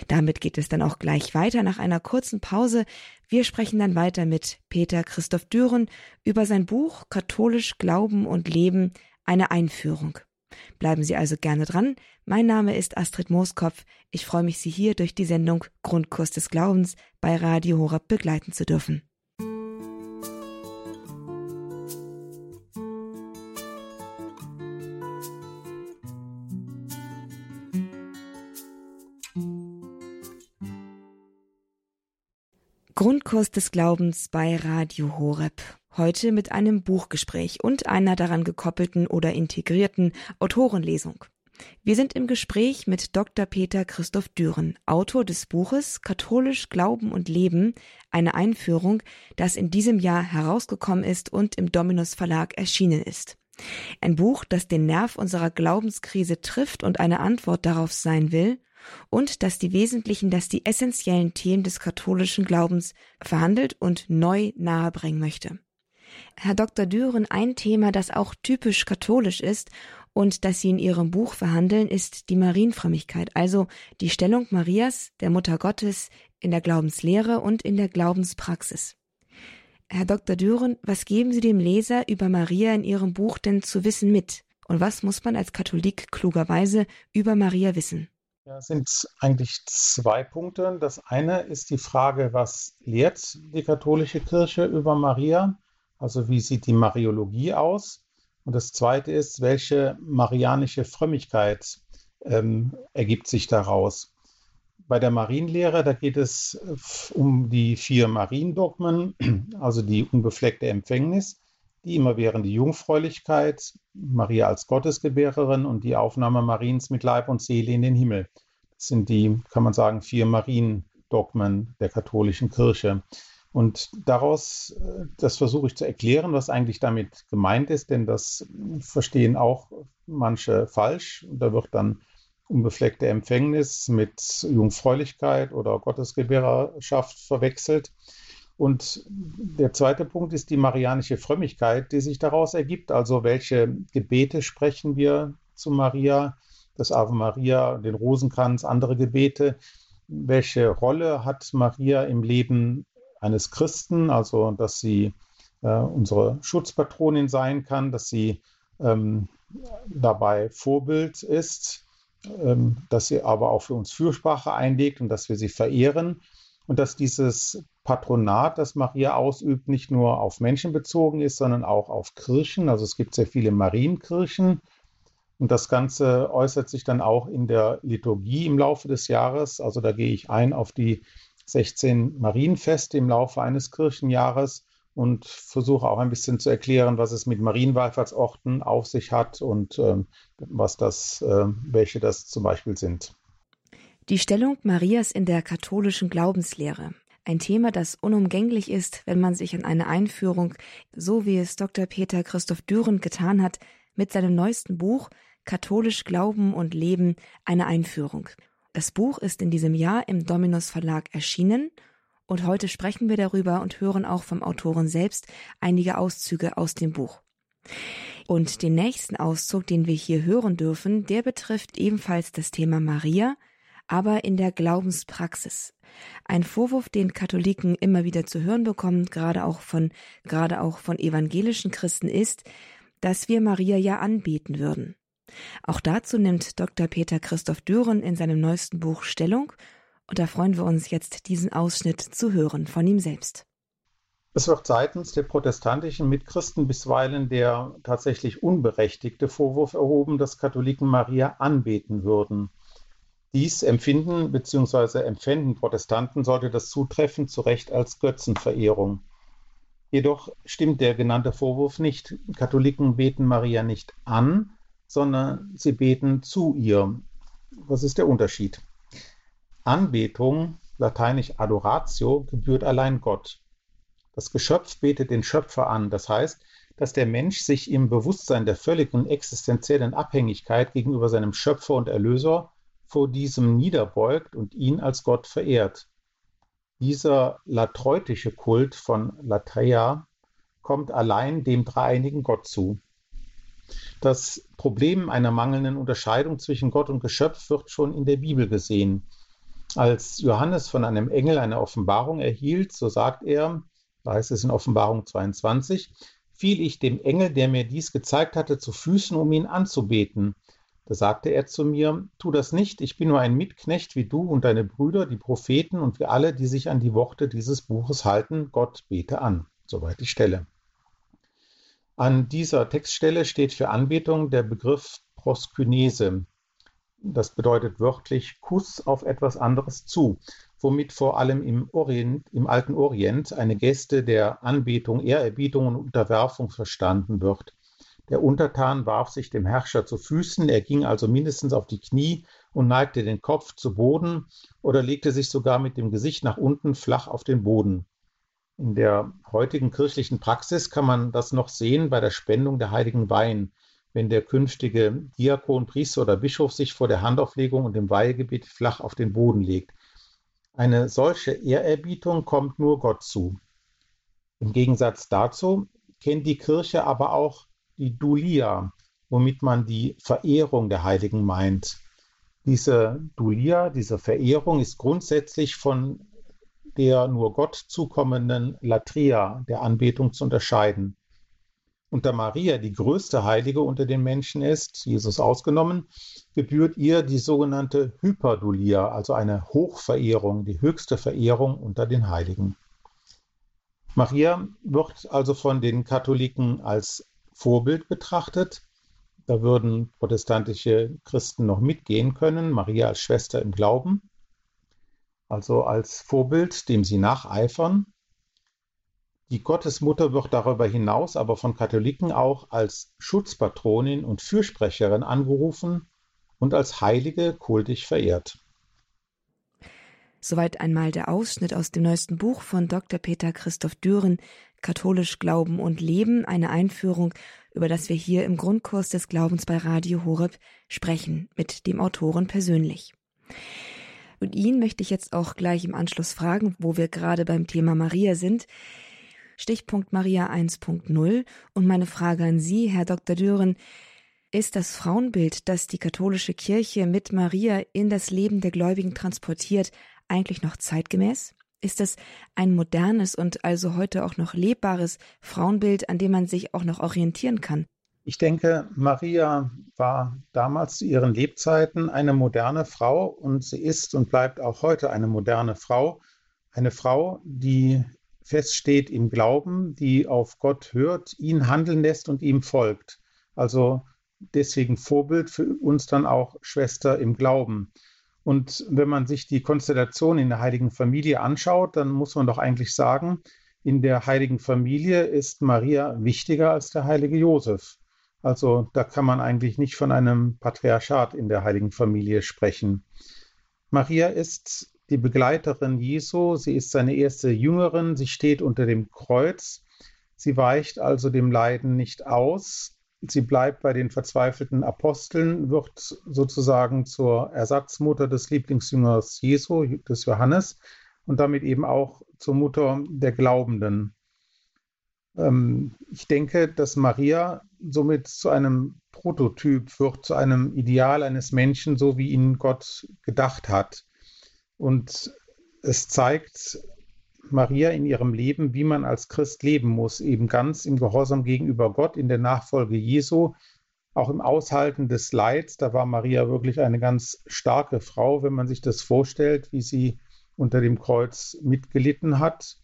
Damit geht es dann auch gleich weiter nach einer kurzen Pause. Wir sprechen dann weiter mit Peter Christoph Düren über sein Buch Katholisch Glauben und Leben, eine Einführung. Bleiben Sie also gerne dran. Mein Name ist Astrid Mooskopf. Ich freue mich, Sie hier durch die Sendung Grundkurs des Glaubens bei Radio Horab begleiten zu dürfen. Grundkurs des Glaubens bei Radio Horeb. Heute mit einem Buchgespräch und einer daran gekoppelten oder integrierten Autorenlesung. Wir sind im Gespräch mit Dr. Peter Christoph Düren, Autor des Buches Katholisch Glauben und Leben, eine Einführung, das in diesem Jahr herausgekommen ist und im Dominus Verlag erschienen ist. Ein Buch, das den Nerv unserer Glaubenskrise trifft und eine Antwort darauf sein will und dass die wesentlichen, dass die essentiellen Themen des katholischen Glaubens verhandelt und neu nahebringen möchte. Herr Dr. Düren, ein Thema, das auch typisch katholisch ist und das Sie in Ihrem Buch verhandeln, ist die Marienfrömmigkeit, also die Stellung Marias, der Mutter Gottes, in der Glaubenslehre und in der Glaubenspraxis. Herr Dr. Düren, was geben Sie dem Leser über Maria in Ihrem Buch denn zu wissen mit? Und was muss man als Katholik klugerweise über Maria wissen? Ja, es sind eigentlich zwei Punkte. Das eine ist die Frage, was lehrt die katholische Kirche über Maria? Also wie sieht die Mariologie aus? Und das zweite ist, welche marianische Frömmigkeit ähm, ergibt sich daraus? Bei der Marienlehre, da geht es um die vier Mariendogmen, also die unbefleckte Empfängnis, die immerwährende Jungfräulichkeit, Maria als Gottesgebärerin und die Aufnahme Mariens mit Leib und Seele in den Himmel. Das sind die, kann man sagen, vier Mariendogmen der katholischen Kirche. Und daraus, das versuche ich zu erklären, was eigentlich damit gemeint ist, denn das verstehen auch manche falsch. Da wird dann unbefleckte Empfängnis mit Jungfräulichkeit oder Gottesgebärerschaft verwechselt. Und der zweite Punkt ist die marianische Frömmigkeit, die sich daraus ergibt. Also welche Gebete sprechen wir zu Maria, das Ave Maria, den Rosenkranz, andere Gebete. Welche Rolle hat Maria im Leben eines Christen? Also dass sie äh, unsere Schutzpatronin sein kann, dass sie ähm, dabei Vorbild ist, ähm, dass sie aber auch für uns Fürsprache einlegt und dass wir sie verehren und dass dieses Patronat, das Maria ausübt, nicht nur auf Menschen bezogen ist, sondern auch auf Kirchen. Also es gibt sehr viele Marienkirchen. Und das Ganze äußert sich dann auch in der Liturgie im Laufe des Jahres. Also da gehe ich ein auf die 16 Marienfeste im Laufe eines Kirchenjahres und versuche auch ein bisschen zu erklären, was es mit Marienwallfahrtsorten auf sich hat und äh, was das, äh, welche das zum Beispiel sind. Die Stellung Marias in der katholischen Glaubenslehre. Ein Thema, das unumgänglich ist, wenn man sich an eine Einführung, so wie es Dr. Peter Christoph Düren getan hat, mit seinem neuesten Buch Katholisch Glauben und Leben eine Einführung. Das Buch ist in diesem Jahr im Dominus Verlag erschienen und heute sprechen wir darüber und hören auch vom Autoren selbst einige Auszüge aus dem Buch. Und den nächsten Auszug, den wir hier hören dürfen, der betrifft ebenfalls das Thema Maria, aber in der Glaubenspraxis. Ein Vorwurf, den Katholiken immer wieder zu hören bekommen, gerade auch von, gerade auch von evangelischen Christen ist, dass wir Maria ja anbeten würden. Auch dazu nimmt Dr. Peter Christoph Düren in seinem neuesten Buch Stellung und da freuen wir uns jetzt, diesen Ausschnitt zu hören von ihm selbst. Es wird seitens der protestantischen Mitchristen bisweilen der tatsächlich unberechtigte Vorwurf erhoben, dass Katholiken Maria anbeten würden. Dies empfinden bzw. empfänden Protestanten sollte das zutreffen zu Recht als Götzenverehrung. Jedoch stimmt der genannte Vorwurf nicht. Katholiken beten Maria nicht an, sondern sie beten zu ihr. Was ist der Unterschied? Anbetung, lateinisch adoratio, gebührt allein Gott. Das Geschöpf betet den Schöpfer an, das heißt, dass der Mensch sich im Bewusstsein der völligen existenziellen Abhängigkeit gegenüber seinem Schöpfer und Erlöser vor diesem niederbeugt und ihn als Gott verehrt. Dieser latreutische Kult von Latreia kommt allein dem dreieinigen Gott zu. Das Problem einer mangelnden Unterscheidung zwischen Gott und Geschöpf wird schon in der Bibel gesehen. Als Johannes von einem Engel eine Offenbarung erhielt, so sagt er, da heißt es in Offenbarung 22, fiel ich dem Engel, der mir dies gezeigt hatte, zu Füßen, um ihn anzubeten. Da sagte er zu mir, tu das nicht, ich bin nur ein Mitknecht wie du und deine Brüder, die Propheten und wir alle, die sich an die Worte dieses Buches halten, Gott bete an. Soweit die Stelle. An dieser Textstelle steht für Anbetung der Begriff Proskynese. Das bedeutet wörtlich Kuss auf etwas anderes zu, womit vor allem im, Orient, im alten Orient eine Geste der Anbetung, Ehrerbietung und Unterwerfung verstanden wird. Der Untertan warf sich dem Herrscher zu Füßen, er ging also mindestens auf die Knie und neigte den Kopf zu Boden oder legte sich sogar mit dem Gesicht nach unten flach auf den Boden. In der heutigen kirchlichen Praxis kann man das noch sehen bei der Spendung der heiligen Wein, wenn der künftige Diakon, Priester oder Bischof sich vor der Handauflegung und dem Weihegebet flach auf den Boden legt. Eine solche Ehrerbietung kommt nur Gott zu. Im Gegensatz dazu kennt die Kirche aber auch die Dulia, womit man die Verehrung der Heiligen meint. Diese Dulia, diese Verehrung ist grundsätzlich von der nur Gott zukommenden Latria, der Anbetung, zu unterscheiden. Und da Maria die größte Heilige unter den Menschen ist, Jesus ausgenommen, gebührt ihr die sogenannte Hyperdulia, also eine Hochverehrung, die höchste Verehrung unter den Heiligen. Maria wird also von den Katholiken als Vorbild betrachtet. Da würden protestantische Christen noch mitgehen können, Maria als Schwester im Glauben, also als Vorbild, dem sie nacheifern. Die Gottesmutter wird darüber hinaus aber von Katholiken auch als Schutzpatronin und Fürsprecherin angerufen und als Heilige kultig verehrt. Soweit einmal der Ausschnitt aus dem neuesten Buch von Dr. Peter Christoph Düren, Katholisch Glauben und Leben, eine Einführung, über das wir hier im Grundkurs des Glaubens bei Radio Horeb sprechen, mit dem Autoren persönlich. Und ihn möchte ich jetzt auch gleich im Anschluss fragen, wo wir gerade beim Thema Maria sind. Stichpunkt Maria 1.0 und meine Frage an Sie, Herr Dr. Düren, ist das Frauenbild, das die katholische Kirche mit Maria in das Leben der Gläubigen transportiert, eigentlich noch zeitgemäß? Ist es ein modernes und also heute auch noch lebbares Frauenbild, an dem man sich auch noch orientieren kann? Ich denke, Maria war damals zu ihren Lebzeiten eine moderne Frau und sie ist und bleibt auch heute eine moderne Frau. Eine Frau, die feststeht im Glauben, die auf Gott hört, ihn handeln lässt und ihm folgt. Also deswegen Vorbild für uns dann auch Schwester im Glauben. Und wenn man sich die Konstellation in der Heiligen Familie anschaut, dann muss man doch eigentlich sagen, in der Heiligen Familie ist Maria wichtiger als der heilige Josef. Also da kann man eigentlich nicht von einem Patriarchat in der Heiligen Familie sprechen. Maria ist die Begleiterin Jesu, sie ist seine erste Jüngerin, sie steht unter dem Kreuz, sie weicht also dem Leiden nicht aus, Sie bleibt bei den verzweifelten Aposteln, wird sozusagen zur Ersatzmutter des Lieblingsjüngers Jesu, des Johannes, und damit eben auch zur Mutter der Glaubenden. Ähm, ich denke, dass Maria somit zu einem Prototyp wird, zu einem Ideal eines Menschen, so wie ihn Gott gedacht hat. Und es zeigt Maria in ihrem Leben, wie man als Christ leben muss, eben ganz im Gehorsam gegenüber Gott, in der Nachfolge Jesu, auch im Aushalten des Leids. Da war Maria wirklich eine ganz starke Frau, wenn man sich das vorstellt, wie sie unter dem Kreuz mitgelitten hat.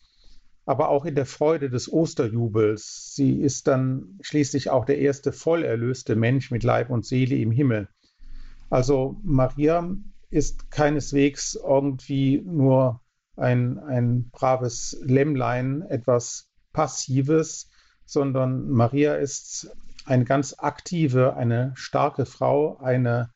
Aber auch in der Freude des Osterjubels. Sie ist dann schließlich auch der erste voll erlöste Mensch mit Leib und Seele im Himmel. Also Maria ist keineswegs irgendwie nur ein, ein braves Lämmlein, etwas Passives, sondern Maria ist eine ganz aktive, eine starke Frau, eine,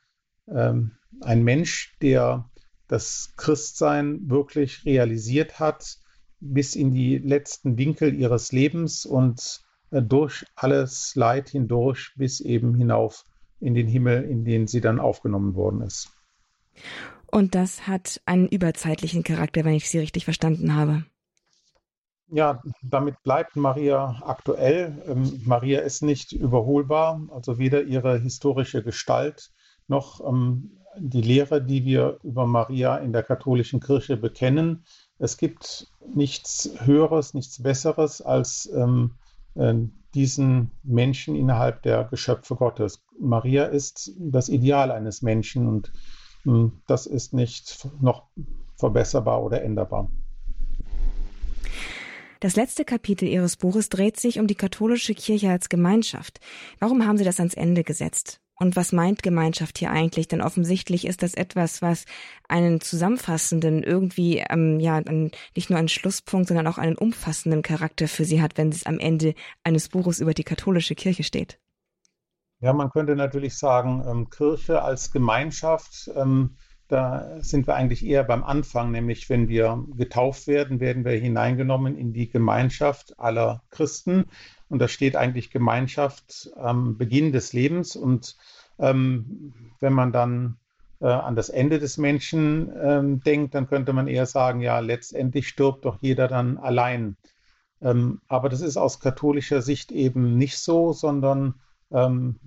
ähm, ein Mensch, der das Christsein wirklich realisiert hat, bis in die letzten Winkel ihres Lebens und äh, durch alles Leid hindurch bis eben hinauf in den Himmel, in den sie dann aufgenommen worden ist. Und das hat einen überzeitlichen Charakter, wenn ich Sie richtig verstanden habe. Ja, damit bleibt Maria aktuell. Ähm, Maria ist nicht überholbar, also weder ihre historische Gestalt noch ähm, die Lehre, die wir über Maria in der katholischen Kirche bekennen. Es gibt nichts Höheres, nichts Besseres als ähm, äh, diesen Menschen innerhalb der Geschöpfe Gottes. Maria ist das Ideal eines Menschen und das ist nicht noch verbesserbar oder änderbar. Das letzte Kapitel Ihres Buches dreht sich um die katholische Kirche als Gemeinschaft. Warum haben Sie das ans Ende gesetzt? Und was meint Gemeinschaft hier eigentlich? Denn offensichtlich ist das etwas, was einen zusammenfassenden, irgendwie, ähm, ja, nicht nur einen Schlusspunkt, sondern auch einen umfassenden Charakter für Sie hat, wenn es am Ende eines Buches über die katholische Kirche steht. Ja, man könnte natürlich sagen, ähm, Kirche als Gemeinschaft, ähm, da sind wir eigentlich eher beim Anfang, nämlich wenn wir getauft werden, werden wir hineingenommen in die Gemeinschaft aller Christen. Und da steht eigentlich Gemeinschaft am Beginn des Lebens. Und ähm, wenn man dann äh, an das Ende des Menschen ähm, denkt, dann könnte man eher sagen, ja, letztendlich stirbt doch jeder dann allein. Ähm, aber das ist aus katholischer Sicht eben nicht so, sondern ähm,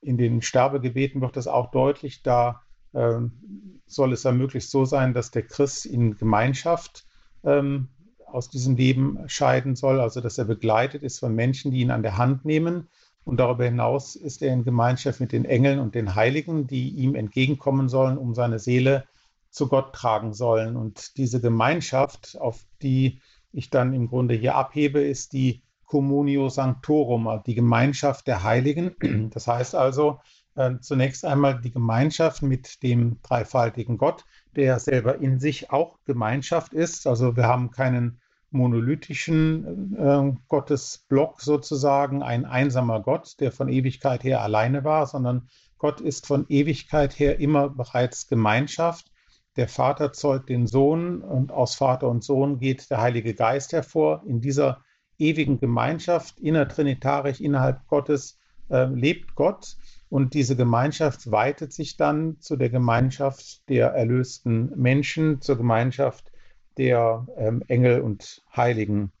in den Sterbegebeten wird das auch deutlich, da ähm, soll es ja möglichst so sein, dass der Christ in Gemeinschaft ähm, aus diesem Leben scheiden soll, also dass er begleitet ist von Menschen, die ihn an der Hand nehmen. Und darüber hinaus ist er in Gemeinschaft mit den Engeln und den Heiligen, die ihm entgegenkommen sollen, um seine Seele zu Gott tragen sollen. Und diese Gemeinschaft, auf die ich dann im Grunde hier abhebe, ist die Communio Sanctorum, die Gemeinschaft der Heiligen. Das heißt also äh, zunächst einmal die Gemeinschaft mit dem dreifaltigen Gott, der selber in sich auch Gemeinschaft ist. Also wir haben keinen monolithischen äh, Gottesblock sozusagen, ein einsamer Gott, der von Ewigkeit her alleine war, sondern Gott ist von Ewigkeit her immer bereits Gemeinschaft. Der Vater zeugt den Sohn und aus Vater und Sohn geht der Heilige Geist hervor. In dieser ewigen Gemeinschaft, innertrinitarisch innerhalb Gottes, äh, lebt Gott. Und diese Gemeinschaft weitet sich dann zu der Gemeinschaft der erlösten Menschen, zur Gemeinschaft der ähm, Engel und Heiligen.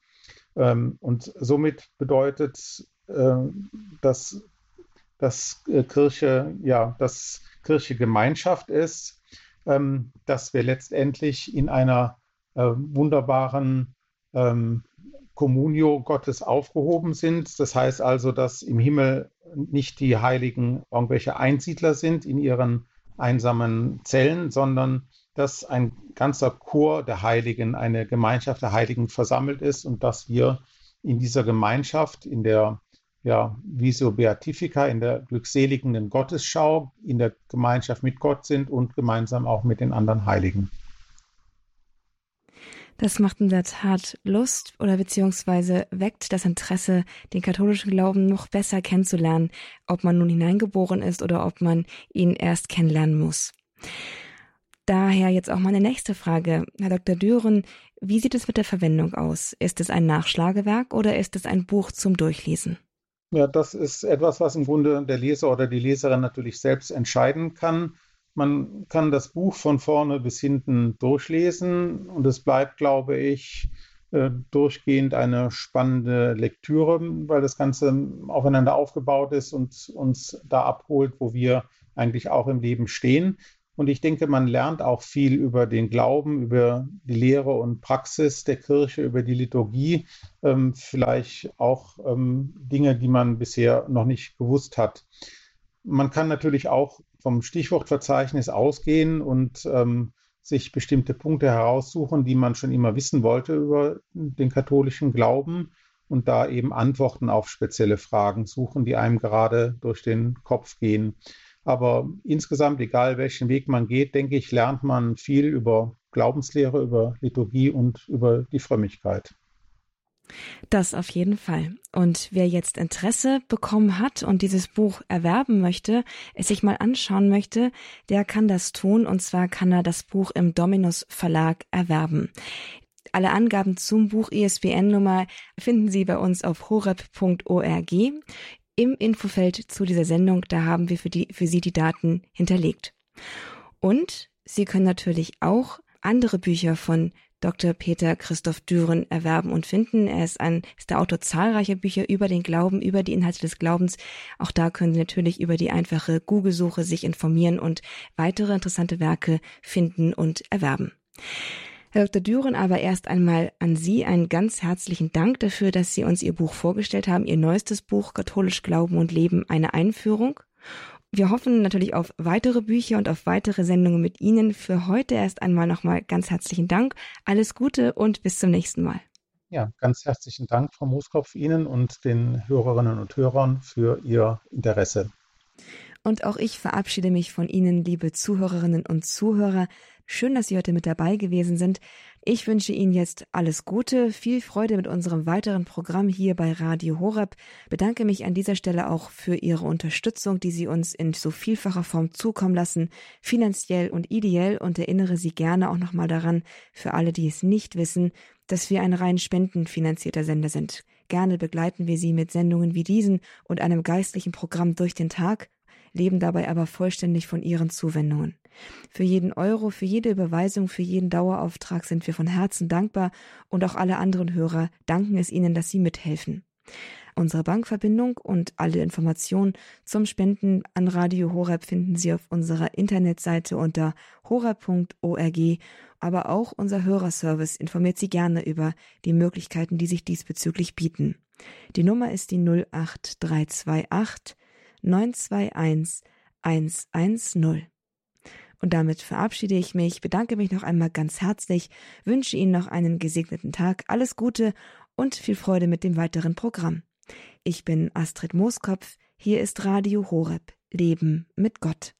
Ähm, und somit bedeutet, äh, dass, dass äh, Kirche, ja, dass Kirche Gemeinschaft ist, ähm, dass wir letztendlich in einer äh, wunderbaren ähm, Communio Gottes aufgehoben sind. Das heißt also, dass im Himmel nicht die Heiligen irgendwelche Einsiedler sind in ihren einsamen Zellen, sondern dass ein ganzer Chor der Heiligen, eine Gemeinschaft der Heiligen versammelt ist und dass wir in dieser Gemeinschaft, in der ja, Visio Beatifica, in der glückseligenden Gottesschau, in der Gemeinschaft mit Gott sind und gemeinsam auch mit den anderen Heiligen. Das macht in der Tat Lust oder beziehungsweise weckt das Interesse, den katholischen Glauben noch besser kennenzulernen, ob man nun hineingeboren ist oder ob man ihn erst kennenlernen muss. Daher jetzt auch meine nächste Frage. Herr Dr. Düren, wie sieht es mit der Verwendung aus? Ist es ein Nachschlagewerk oder ist es ein Buch zum Durchlesen? Ja, das ist etwas, was im Grunde der Leser oder die Leserin natürlich selbst entscheiden kann. Man kann das Buch von vorne bis hinten durchlesen und es bleibt, glaube ich, äh, durchgehend eine spannende Lektüre, weil das Ganze aufeinander aufgebaut ist und uns da abholt, wo wir eigentlich auch im Leben stehen. Und ich denke, man lernt auch viel über den Glauben, über die Lehre und Praxis der Kirche, über die Liturgie, ähm, vielleicht auch ähm, Dinge, die man bisher noch nicht gewusst hat. Man kann natürlich auch vom Stichwortverzeichnis ausgehen und ähm, sich bestimmte Punkte heraussuchen, die man schon immer wissen wollte über den katholischen Glauben und da eben Antworten auf spezielle Fragen suchen, die einem gerade durch den Kopf gehen. Aber insgesamt, egal welchen Weg man geht, denke ich, lernt man viel über Glaubenslehre, über Liturgie und über die Frömmigkeit. Das auf jeden Fall. Und wer jetzt Interesse bekommen hat und dieses Buch erwerben möchte, es sich mal anschauen möchte, der kann das tun. Und zwar kann er das Buch im Dominus Verlag erwerben. Alle Angaben zum Buch ISBN-Nummer finden Sie bei uns auf horeb.org. Im Infofeld zu dieser Sendung, da haben wir für, die, für Sie die Daten hinterlegt. Und Sie können natürlich auch andere Bücher von Dr. Peter Christoph Düren erwerben und finden. Er ist ein, ist der Autor zahlreicher Bücher über den Glauben, über die Inhalte des Glaubens. Auch da können Sie natürlich über die einfache Google-Suche sich informieren und weitere interessante Werke finden und erwerben. Herr Dr. Düren, aber erst einmal an Sie einen ganz herzlichen Dank dafür, dass Sie uns Ihr Buch vorgestellt haben, Ihr neuestes Buch Katholisch Glauben und Leben, eine Einführung. Wir hoffen natürlich auf weitere Bücher und auf weitere Sendungen mit Ihnen. Für heute erst einmal nochmal ganz herzlichen Dank. Alles Gute und bis zum nächsten Mal. Ja, ganz herzlichen Dank, Frau Mooskopf, Ihnen und den Hörerinnen und Hörern für Ihr Interesse. Und auch ich verabschiede mich von Ihnen, liebe Zuhörerinnen und Zuhörer. Schön, dass Sie heute mit dabei gewesen sind. Ich wünsche Ihnen jetzt alles Gute, viel Freude mit unserem weiteren Programm hier bei Radio Horeb. Bedanke mich an dieser Stelle auch für Ihre Unterstützung, die Sie uns in so vielfacher Form zukommen lassen, finanziell und ideell und erinnere Sie gerne auch nochmal daran, für alle, die es nicht wissen, dass wir ein rein spendenfinanzierter Sender sind. Gerne begleiten wir Sie mit Sendungen wie diesen und einem geistlichen Programm durch den Tag, leben dabei aber vollständig von Ihren Zuwendungen. Für jeden Euro, für jede Überweisung, für jeden Dauerauftrag sind wir von Herzen dankbar und auch alle anderen Hörer danken es Ihnen, dass Sie mithelfen. Unsere Bankverbindung und alle Informationen zum Spenden an Radio Horeb finden Sie auf unserer Internetseite unter horeb.org, aber auch unser Hörerservice informiert Sie gerne über die Möglichkeiten, die sich diesbezüglich bieten. Die Nummer ist die 08328 921 110. Und damit verabschiede ich mich, bedanke mich noch einmal ganz herzlich, wünsche Ihnen noch einen gesegneten Tag, alles Gute und viel Freude mit dem weiteren Programm. Ich bin Astrid Mooskopf, hier ist Radio Horeb, Leben mit Gott.